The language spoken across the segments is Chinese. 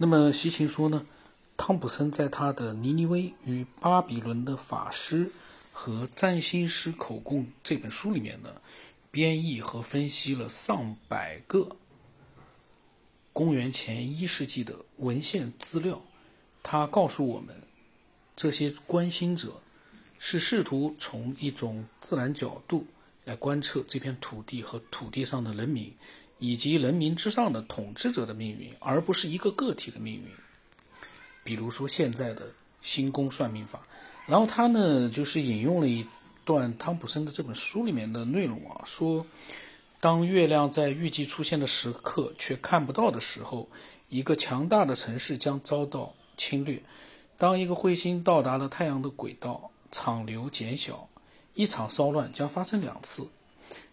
那么西芹说呢，汤普森在他的《尼尼微与巴比伦的法师和占星师口供》这本书里面呢，编译和分析了上百个公元前一世纪的文献资料。他告诉我们，这些观星者是试图从一种自然角度来观测这片土地和土地上的人民，以及人民之上的统治者的命运，而不是一个个体的命运。比如说现在的星宫算命法，然后他呢就是引用了一段汤普森的这本书里面的内容啊，说当月亮在预计出现的时刻却看不到的时候，一个强大的城市将遭到。侵略。当一个彗星到达了太阳的轨道，场流减小，一场骚乱将发生两次。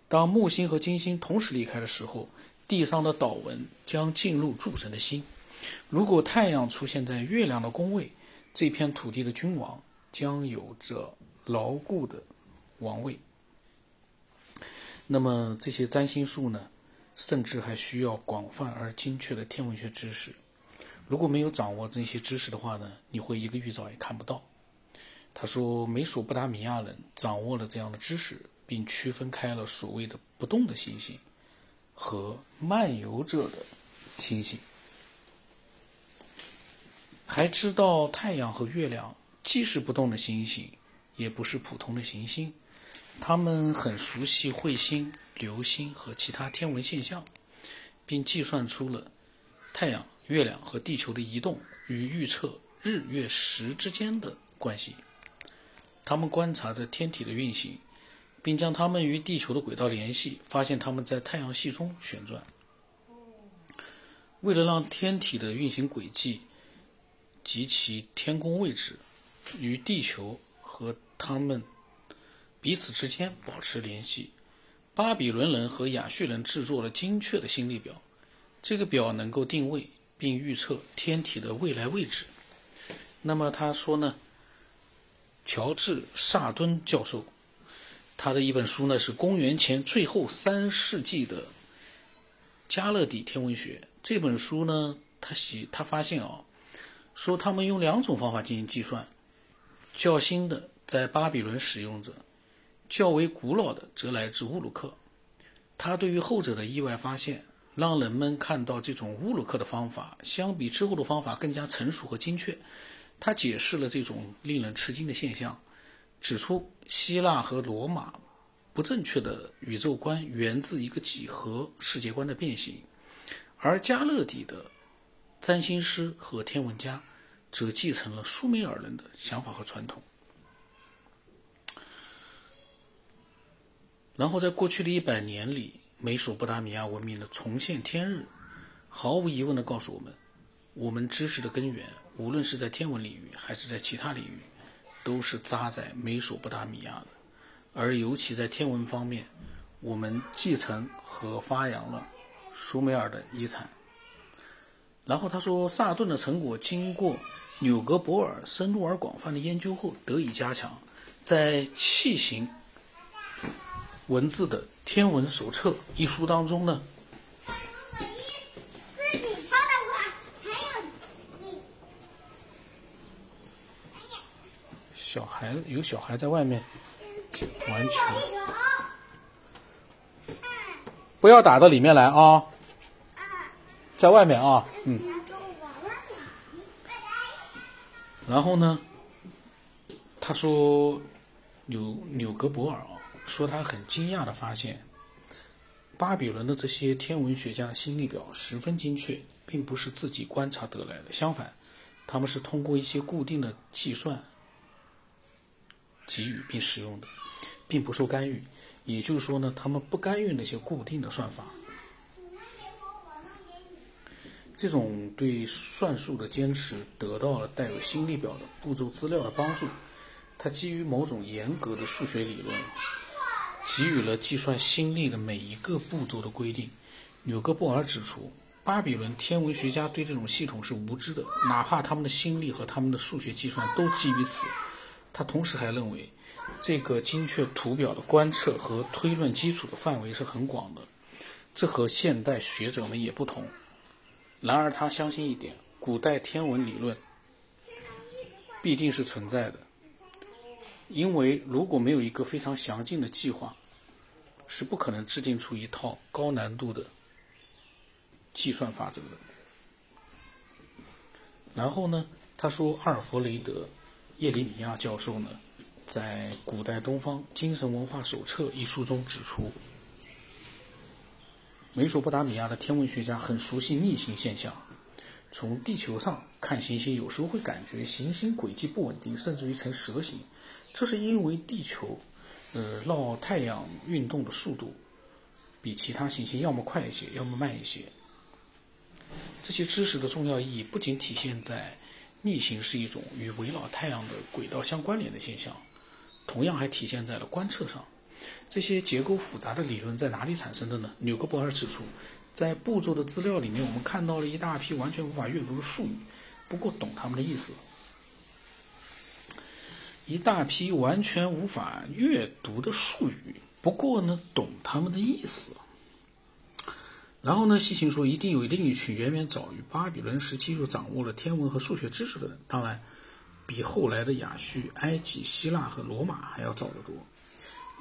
当木星和金星同时离开的时候，地上的岛纹将进入诸神的心。如果太阳出现在月亮的宫位，这片土地的君王将有着牢固的王位。那么这些占星术呢？甚至还需要广泛而精确的天文学知识。如果没有掌握这些知识的话呢，你会一个预兆也看不到。他说，美索不达米亚人掌握了这样的知识，并区分开了所谓的不动的星星和漫游者的星星，还知道太阳和月亮既是不动的星星，也不是普通的行星。他们很熟悉彗星、流星和其他天文现象，并计算出了太阳。月亮和地球的移动与预测日月食之间的关系。他们观察着天体的运行，并将它们与地球的轨道联系，发现它们在太阳系中旋转。为了让天体的运行轨迹及其天宫位置与地球和它们彼此之间保持联系，巴比伦人和亚述人制作了精确的星历表。这个表能够定位。并预测天体的未来位置。那么他说呢？乔治·萨敦教授，他的一本书呢是公元前最后三世纪的加勒底天文学。这本书呢，他写他发现啊，说他们用两种方法进行计算，较新的在巴比伦使用着，较为古老的则来自乌鲁克。他对于后者的意外发现。让人们看到这种乌鲁克的方法相比之后的方法更加成熟和精确。他解释了这种令人吃惊的现象，指出希腊和罗马不正确的宇宙观源自一个几何世界观的变形，而加勒底的占星师和天文家则继承了苏美尔人的想法和传统。然后在过去的一百年里。美索不达米亚文明的重现天日，毫无疑问地告诉我们，我们知识的根源，无论是在天文领域还是在其他领域，都是扎在美索不达米亚的。而尤其在天文方面，我们继承和发扬了苏美尔的遗产。然后他说，萨顿的成果经过纽格博尔深入而广泛的研究后得以加强，在器形文字的。《天文手册》一书当中呢，小孩有小孩在外面玩球，不要打到里面来啊，在外面啊，嗯。然后呢，他说纽纽格博尔啊。说他很惊讶地发现，巴比伦的这些天文学家的星历表十分精确，并不是自己观察得来的。相反，他们是通过一些固定的计算给予并使用的，并不受干预。也就是说呢，他们不干预那些固定的算法。这种对算术的坚持得到了带有心力表的步骤资料的帮助。它基于某种严格的数学理论。给予了计算心力的每一个步骤的规定。纽格布尔指出，巴比伦天文学家对这种系统是无知的，哪怕他们的心力和他们的数学计算都基于此。他同时还认为，这个精确图表的观测和推论基础的范围是很广的，这和现代学者们也不同。然而，他相信一点：古代天文理论必定是存在的，因为如果没有一个非常详尽的计划，是不可能制定出一套高难度的计算法则的。然后呢，他说，阿尔弗雷德·叶里米亚教授呢，在《古代东方精神文化手册》一书中指出，美索不达米亚的天文学家很熟悉逆行现象。从地球上看行星，有时候会感觉行星轨迹不稳定，甚至于呈蛇形。这是因为地球，呃，绕太阳运动的速度比其他行星要么快一些，要么慢一些。这些知识的重要意义不仅体现在逆行是一种与围绕太阳的轨道相关联的现象，同样还体现在了观测上。这些结构复杂的理论在哪里产生的呢？纽格博尔指出。在步骤的资料里面，我们看到了一大批完全无法阅读的术语，不过懂他们的意思。一大批完全无法阅读的术语，不过呢，懂他们的意思。然后呢，西行说，一定有另一群远远早于巴比伦时期就掌握了天文和数学知识的人，当然，比后来的亚述、埃及、希腊和罗马还要早得多。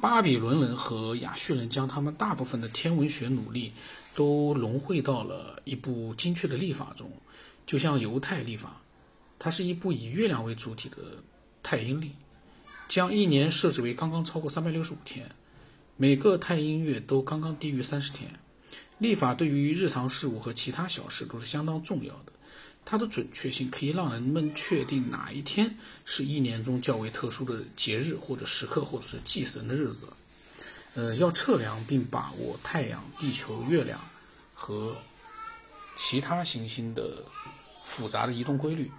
巴比伦人和亚述人将他们大部分的天文学努力都融汇到了一部精确的历法中，就像犹太历法，它是一部以月亮为主体的太阴历，将一年设置为刚刚超过三百六十五天，每个太阴月都刚刚低于三十天。历法对于日常事务和其他小事都是相当重要的。它的准确性可以让人们确定哪一天是一年中较为特殊的节日或者时刻，或者是祭神的日子。呃，要测量并把握太阳、地球、月亮和其他行星的复杂的移动规律。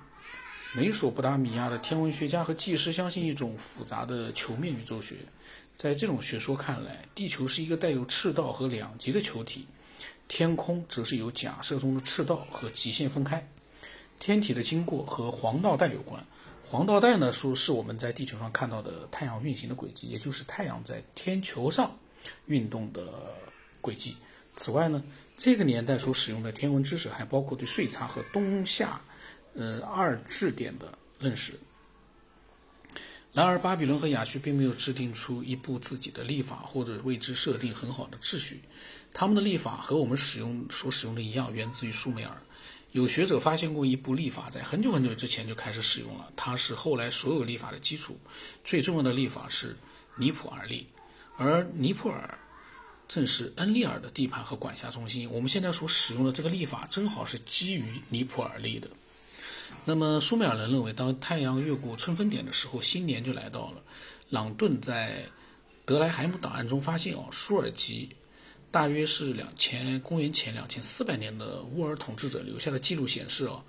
美索不达米亚的天文学家和技师相信一种复杂的球面宇宙学。在这种学说看来，地球是一个带有赤道和两极的球体，天空则是由假设中的赤道和极限分开。天体的经过和黄道带有关。黄道带呢，说是我们在地球上看到的太阳运行的轨迹，也就是太阳在天球上运动的轨迹。此外呢，这个年代所使用的天文知识还包括对岁差和冬夏，呃二质点的认识。然而，巴比伦和亚述并没有制定出一部自己的历法，或者为之设定很好的秩序。他们的历法和我们使用所使用的一样，源自于苏美尔。有学者发现过一部历法，在很久很久之前就开始使用了，它是后来所有历法的基础。最重要的历法是尼普尔历，而尼普尔正是恩利尔的地盘和管辖中心。我们现在所使用的这个历法，正好是基于尼普尔历的。那么苏美尔人认为，当太阳越过春分点的时候，新年就来到了。朗顿在德莱海姆档案中发现，哦，舒尔吉。大约是两千公元前两千四百年的乌尔统治者留下的记录显示，哦，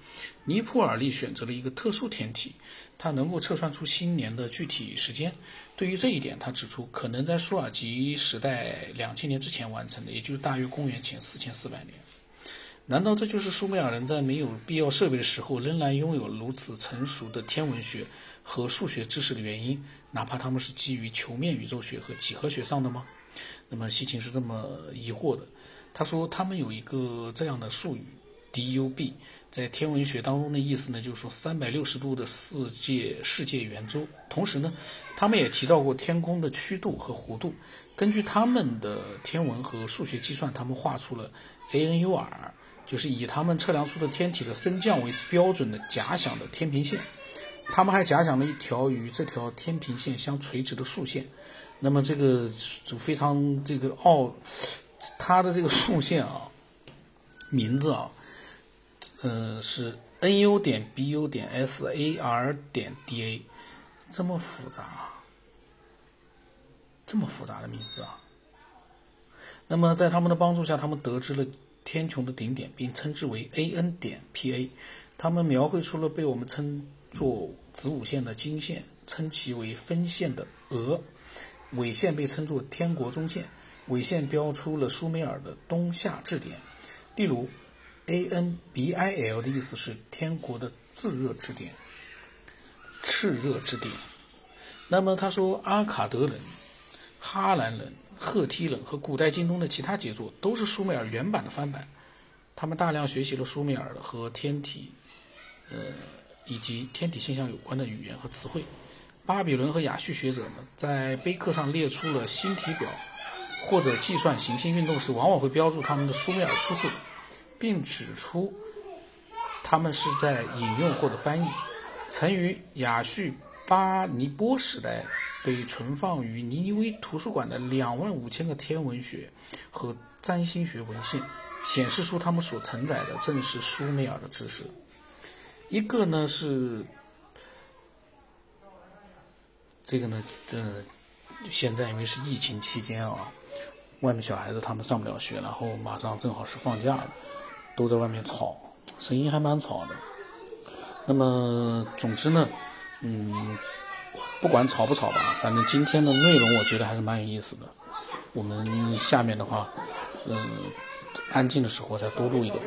尼普尔利选择了一个特殊天体，它能够测算出新年的具体时间。对于这一点，他指出，可能在舒尔吉时代两千年之前完成的，也就是大约公元前四千四百年。难道这就是苏美尔人在没有必要设备的时候，仍然拥有如此成熟的天文学和数学知识的原因？哪怕他们是基于球面宇宙学和几何学上的吗？那么西芹是这么疑惑的，他说他们有一个这样的术语，DUB，在天文学当中的意思呢，就是说三百六十度的世界世界圆周。同时呢，他们也提到过天空的曲度和弧度。根据他们的天文和数学计算，他们画出了 ANUR，就是以他们测量出的天体的升降为标准的假想的天平线。他们还假想了一条与这条天平线相垂直的竖线。那么这个就非常这个奥，它的这个竖线啊，名字啊，呃是 N U 点 B U 点 S A R 点 D A，这么复杂，这么复杂的名字啊。那么在他们的帮助下，他们得知了天穹的顶点，并称之为 A N 点 P A。他们描绘出了被我们称作子午线的经线，称其为分线的额。纬线被称作天国中线，纬线标出了苏美尔的冬夏至点。例如，ANBIL 的意思是天国的炙热之点、炽热之点。那么他说，阿卡德人、哈兰人、赫梯人和古代京东的其他杰作都是苏美尔原版的翻版。他们大量学习了苏美尔的和天体呃，以及天体现象有关的语言和词汇。巴比伦和亚述学者呢，在碑刻上列出了星体表，或者计算行星运动时，往往会标注他们的苏美尔出处，并指出他们是在引用或者翻译曾于亚述巴尼波时代被存放于尼尼微图书馆的两万五千个天文学和占星学文献，显示出他们所承载的正是苏美尔的知识。一个呢是。这个呢，这，现在因为是疫情期间啊，外面小孩子他们上不了学，然后马上正好是放假了，都在外面吵，声音还蛮吵的。那么，总之呢，嗯，不管吵不吵吧，反正今天的内容我觉得还是蛮有意思的。我们下面的话，嗯，安静的时候再多录一点。